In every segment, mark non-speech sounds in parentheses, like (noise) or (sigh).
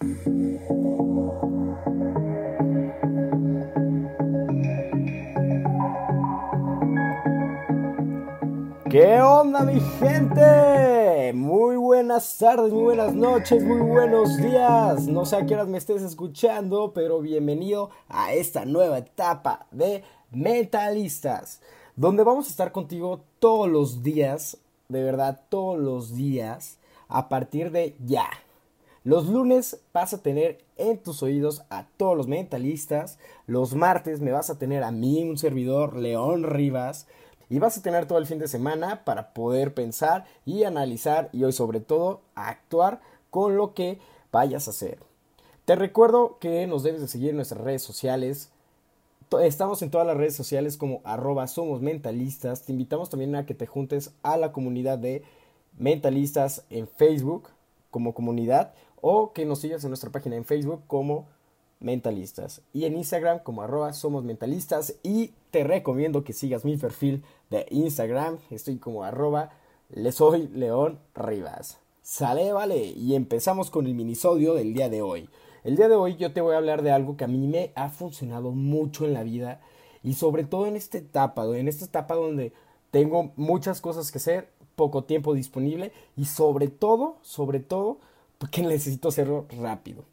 ¿Qué onda mi gente? Muy buenas tardes, muy buenas noches, muy buenos días. No sé a qué horas me estés escuchando, pero bienvenido a esta nueva etapa de Mentalistas, donde vamos a estar contigo todos los días, de verdad todos los días, a partir de ya. Los lunes vas a tener en tus oídos a todos los mentalistas. Los martes me vas a tener a mí, un servidor, León Rivas y vas a tener todo el fin de semana para poder pensar y analizar y hoy sobre todo actuar con lo que vayas a hacer. Te recuerdo que nos debes de seguir en nuestras redes sociales. Estamos en todas las redes sociales como arroba somos mentalistas. Te invitamos también a que te juntes a la comunidad de mentalistas en Facebook como comunidad o que nos sigas en nuestra página en Facebook como mentalistas y en Instagram como arroba somos mentalistas y te recomiendo que sigas mi perfil de Instagram estoy como arroba le soy León Rivas. Sale vale y empezamos con el minisodio del día de hoy. El día de hoy yo te voy a hablar de algo que a mí me ha funcionado mucho en la vida y sobre todo en esta etapa en esta etapa donde tengo muchas cosas que hacer poco tiempo disponible y sobre todo sobre todo porque necesito hacerlo rápido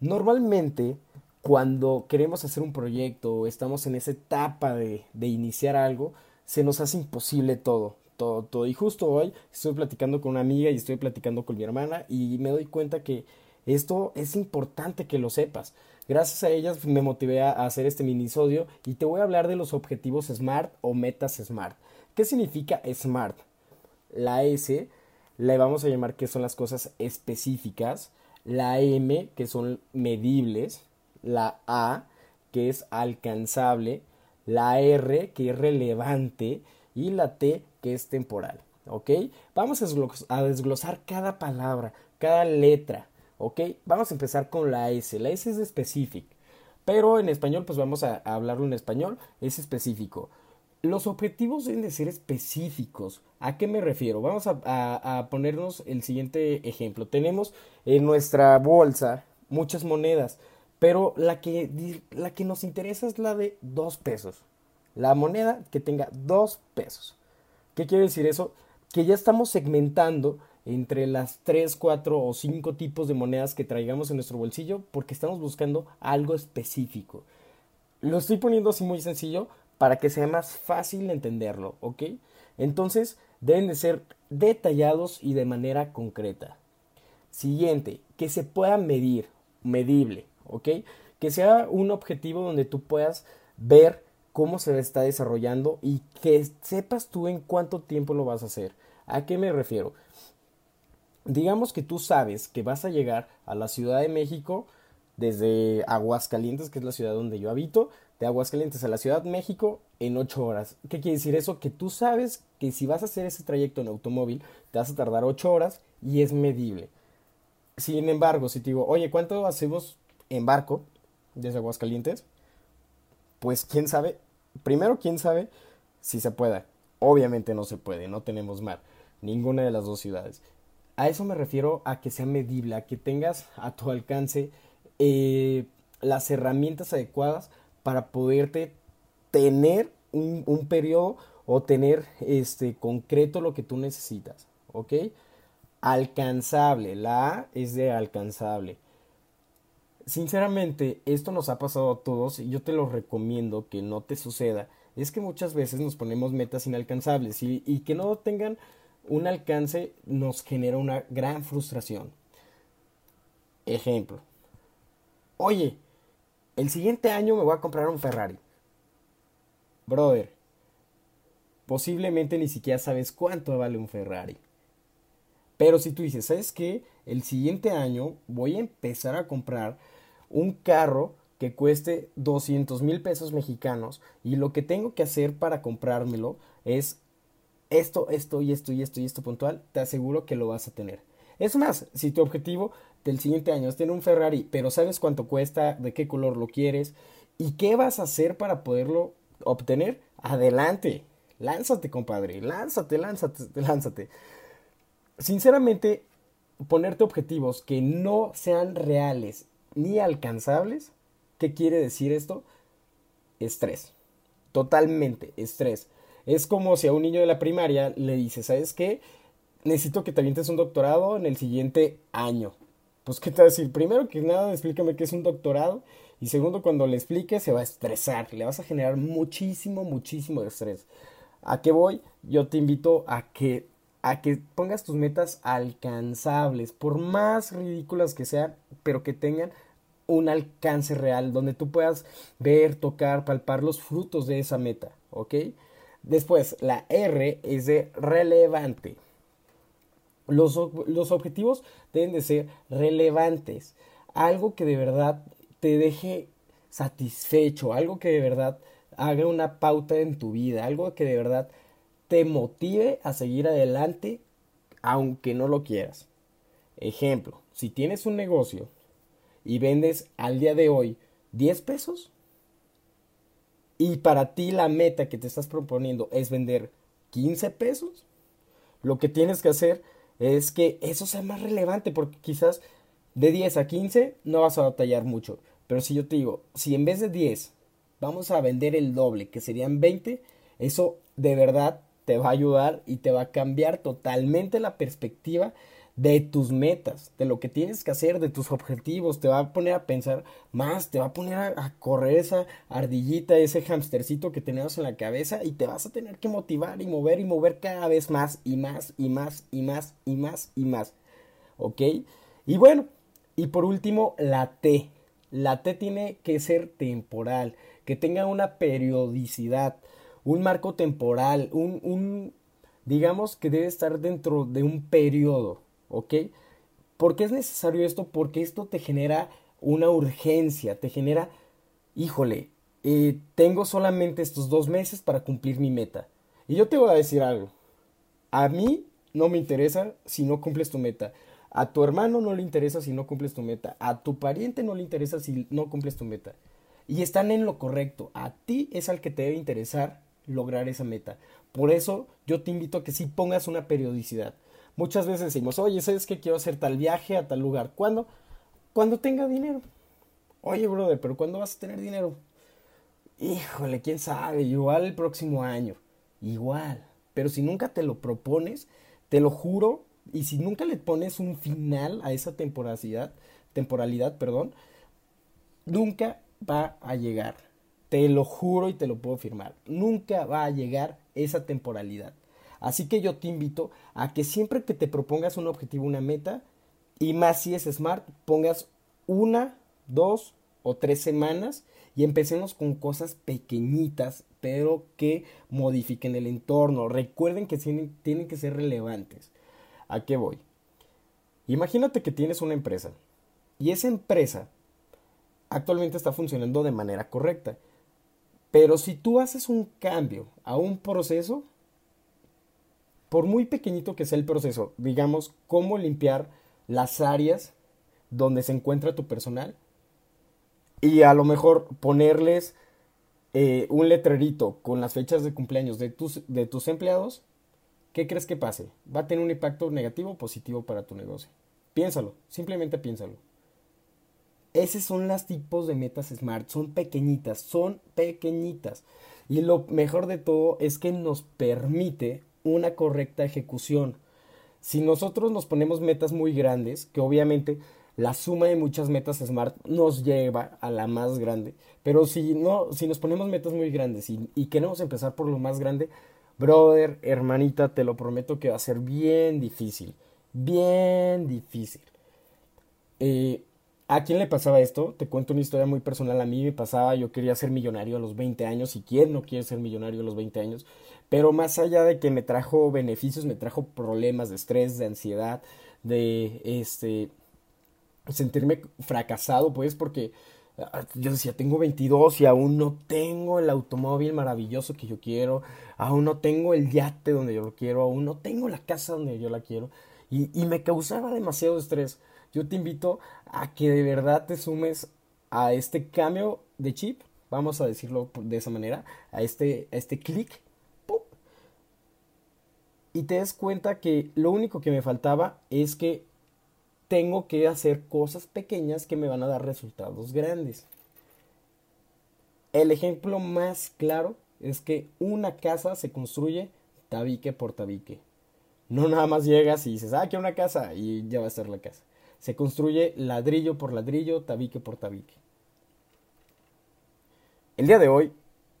Normalmente, cuando queremos hacer un proyecto o estamos en esa etapa de, de, iniciar algo, se nos hace imposible todo, todo, todo. Y justo hoy estoy platicando con una amiga y estoy platicando con mi hermana y me doy cuenta que esto es importante que lo sepas. Gracias a ellas me motivé a hacer este minisodio y te voy a hablar de los objetivos SMART o metas SMART. ¿Qué significa SMART? La S le vamos a llamar que son las cosas específicas la M, que son medibles, la A, que es alcanzable, la R, que es relevante, y la T, que es temporal. ¿Ok? Vamos a desglosar cada palabra, cada letra. ¿Ok? Vamos a empezar con la S. La S es specific. Pero en español, pues vamos a hablarlo en español, es específico. Los objetivos deben de ser específicos. ¿A qué me refiero? Vamos a, ponernos el siguiente ejemplo. Tenemos en nuestra bolsa muchas monedas, pero la que, la que nos interesa es la de dos pesos. La moneda que tenga dos pesos. ¿Qué quiere decir eso? Que ya estamos segmentando entre las tres, cuatro o cinco tipos de monedas que traigamos en nuestro bolsillo porque estamos buscando algo específico. Lo estoy poniendo así muy sencillo para que sea más fácil entenderlo, ¿ok? Entonces deben de ser detallados y de manera concreta. Siguiente, que se pueda medir, medible, ¿ok? Que sea un objetivo donde tú puedas ver cómo se está desarrollando y que sepas tú en cuánto tiempo lo vas a hacer. ¿A qué me refiero? Digamos que tú sabes que vas a llegar a la Ciudad de México desde Aguascalientes, que es la ciudad donde yo habito, de Aguascalientes a la Ciudad de México en 8 horas. ¿Qué quiere decir eso? Que tú sabes que si vas a hacer ese trayecto en automóvil, te vas a tardar 8 horas y es medible. Sin embargo, si te digo, oye, ¿cuánto hacemos en barco desde Aguascalientes? Pues quién sabe. Primero, quién sabe si se pueda. Obviamente no se puede, no tenemos mar. Ninguna de las dos ciudades. A eso me refiero a que sea medible, a que tengas a tu alcance eh, las herramientas adecuadas para poderte tener un, periodo o tener este concreto lo que tú necesitas, ¿ok? Alcanzable, la A es de alcanzable. Sinceramente, esto nos ha pasado a todos y yo te lo recomiendo que no te suceda. Es que muchas veces nos ponemos metas inalcanzables y, y que no tengan un alcance nos genera una gran frustración. Ejemplo. Oye, el siguiente año me voy a comprar un Ferrari. Brother, posiblemente ni siquiera sabes cuánto vale un Ferrari. Pero si tú dices, ¿sabes qué? El siguiente año voy a empezar a comprar un carro que cueste 200 mil pesos mexicanos y lo que tengo que hacer para comprármelo es esto, esto y esto y esto y esto puntual, te aseguro que lo vas a tener. Es más, si tu objetivo del siguiente año tener un Ferrari, pero sabes cuánto cuesta, de qué color lo quieres y qué vas a hacer para poderlo obtener, adelante. Lánzate, compadre. Lánzate, lánzate, lánzate. Sinceramente, ponerte objetivos que no sean reales ni alcanzables, ¿qué quiere decir esto? Estrés. Totalmente, estrés. Es como si a un niño de la primaria le dices, ¿sabes qué? Necesito que te avientes un doctorado en el siguiente año. Pues, ¿qué te va a decir? Primero que nada, explícame qué es un doctorado. Y segundo, cuando le expliques, se va a estresar. Le vas a generar muchísimo, muchísimo estrés. ¿A qué voy? Yo te invito a que, a que pongas tus metas alcanzables, por más ridículas que sean, pero que tengan un alcance real, donde tú puedas ver, tocar, palpar los frutos de esa meta, ¿ok? Después, la R es de relevante. Los, los, objetivos deben de ser relevantes, algo que de verdad te deje satisfecho, algo que de verdad haga una pauta en tu vida, algo que de verdad te motive a seguir adelante aunque no lo quieras. Ejemplo, si tienes un negocio y vendes al día de hoy 10 pesos y para ti la meta que te estás proponiendo es vender 15 pesos, lo que tienes que hacer es que eso sea más relevante porque quizás de 10 a 15 no vas a batallar mucho. Pero si yo te digo, si en vez de 10 vamos a vender el doble, que serían 20, eso de verdad te va a ayudar y te va a cambiar totalmente la perspectiva de tus metas, de lo que tienes que hacer, de tus objetivos, te va a poner a pensar más, te va a poner a, correr esa ardillita, ese hamstercito que tenemos en la cabeza y te vas a tener que motivar y mover y mover cada vez más y más y más y más y más y más. ¿Ok? Y bueno, y por último, la T. La T tiene que ser temporal que tenga una periodicidad, un marco temporal, un, un digamos que debe estar dentro de un periodo, ¿ok? ¿Por qué es necesario esto? Porque esto te genera una urgencia, te genera, híjole, eh, tengo solamente estos dos meses para cumplir mi meta. Y yo te voy a decir algo, a mí no me interesa si no cumples tu meta. A tu hermano no le interesa si no cumples tu meta. A tu pariente no le interesa si no cumples tu meta y están en lo correcto. A ti es al que te debe interesar lograr esa meta. Por eso yo te invito a que sí pongas una periodicidad. Muchas veces decimos, oye, ¿sabes que quiero hacer tal viaje a tal lugar? ¿Cuándo? Cuando tenga dinero. Oye, brother, pero ¿cuándo vas a tener dinero? Híjole, quién sabe, igual el próximo año. Igual. Pero si nunca te lo propones, te lo juro, y si nunca le pones un final a esa temporalidad, temporalidad, perdón, nunca va a llegar. Te lo juro y te lo puedo firmar. Nunca va a llegar esa temporalidad. Así que yo te invito a que siempre que te propongas un objetivo, una meta, y más si es smart, pongas una, dos o tres semanas y empecemos con cosas pequeñitas, pero que modifiquen el entorno. Recuerden que tienen, tienen que ser relevantes. ¿A qué voy? Imagínate que tienes una empresa y esa empresa actualmente está funcionando de manera correcta. Pero si tú haces un cambio a un proceso, por muy pequeñito que sea el proceso, digamos, cómo limpiar las áreas donde se encuentra tu personal y a lo mejor ponerles eh, un letrerito con las fechas de cumpleaños de tus, de tus empleados, ¿qué crees que pase? ¿Va a tener un impacto negativo o positivo para tu negocio? Piénsalo, simplemente piénsalo. Esos son los tipos de metas SMART, son pequeñitas, son pequeñitas. Y lo mejor de todo es que nos permite una correcta ejecución. Si nosotros nos ponemos metas muy grandes, que obviamente la suma de muchas metas SMART nos lleva a la más grande, pero si no, si nos ponemos metas muy grandes y, queremos empezar por lo más grande, brother, hermanita, te lo prometo que va a ser bien difícil, bien difícil. Eh, ¿A quién le pasaba esto? Te cuento una historia muy personal. A mí me pasaba, yo quería ser millonario a los 20 años. ¿Y quién no quiere ser millonario a los 20 años? Pero más allá de que me trajo beneficios, me trajo problemas de estrés, de ansiedad, de este sentirme fracasado, pues, porque ah, yo decía, tengo 22 y aún no tengo el automóvil maravilloso que yo quiero, aún no tengo el yate donde yo lo quiero, aún no tengo la casa donde yo la quiero, y, me causaba demasiado estrés. Yo te invito a que de verdad te sumes a este cambio de chip, vamos a decirlo de esa manera, a este, a este clic, y te des cuenta que lo único que me faltaba es que tengo que hacer cosas pequeñas que me van a dar resultados grandes. El ejemplo más claro es que una casa se construye tabique por tabique. No nada más llegas y dices, ah, quiero una casa y ya va a ser la casa. Se construye ladrillo por ladrillo, tabique por tabique. El día de hoy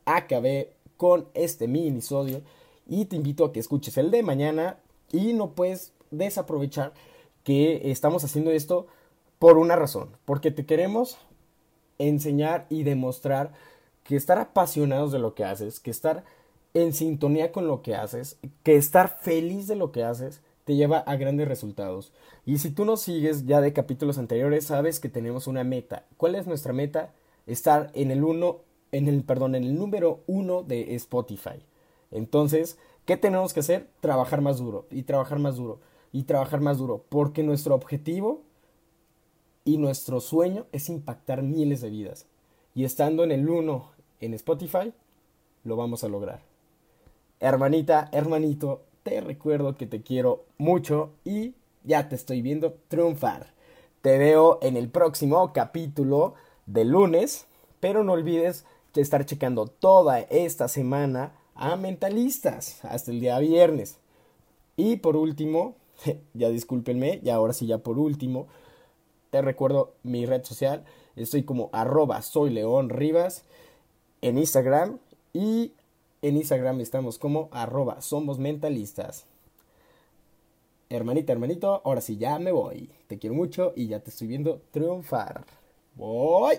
acabé con este minisodio y te invito a que escuches el de mañana y no puedes desaprovechar que estamos haciendo esto por una razón, porque te queremos enseñar y demostrar que estar apasionados de lo que haces, que estar en sintonía con lo que haces, que estar feliz de lo que haces, te lleva a grandes resultados. Y si tú nos sigues ya de capítulos anteriores, sabes que tenemos una meta. ¿Cuál es nuestra meta? Estar en el uno, en el, perdón, en el número uno de Spotify. Entonces, ¿qué tenemos que hacer? Trabajar más duro y trabajar más duro y trabajar más duro, porque nuestro objetivo y nuestro sueño es impactar miles de vidas. Y estando en el 1 en Spotify, lo vamos a lograr. Hermanita, hermanito, te recuerdo que te quiero mucho y ya te estoy viendo triunfar. Te veo en el próximo capítulo de lunes, pero no olvides estar checando toda esta semana a mentalistas hasta el día viernes. Y por último, (laughs) ya discúlpenme, y ahora sí ya por último, te recuerdo mi red social, estoy como arroba soy León Rivas en Instagram y en Instagram estamos como arroba somos mentalistas. Hermanita, hermanito, ahora sí ya me voy. Te quiero mucho y ya te estoy viendo triunfar. Voy.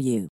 you.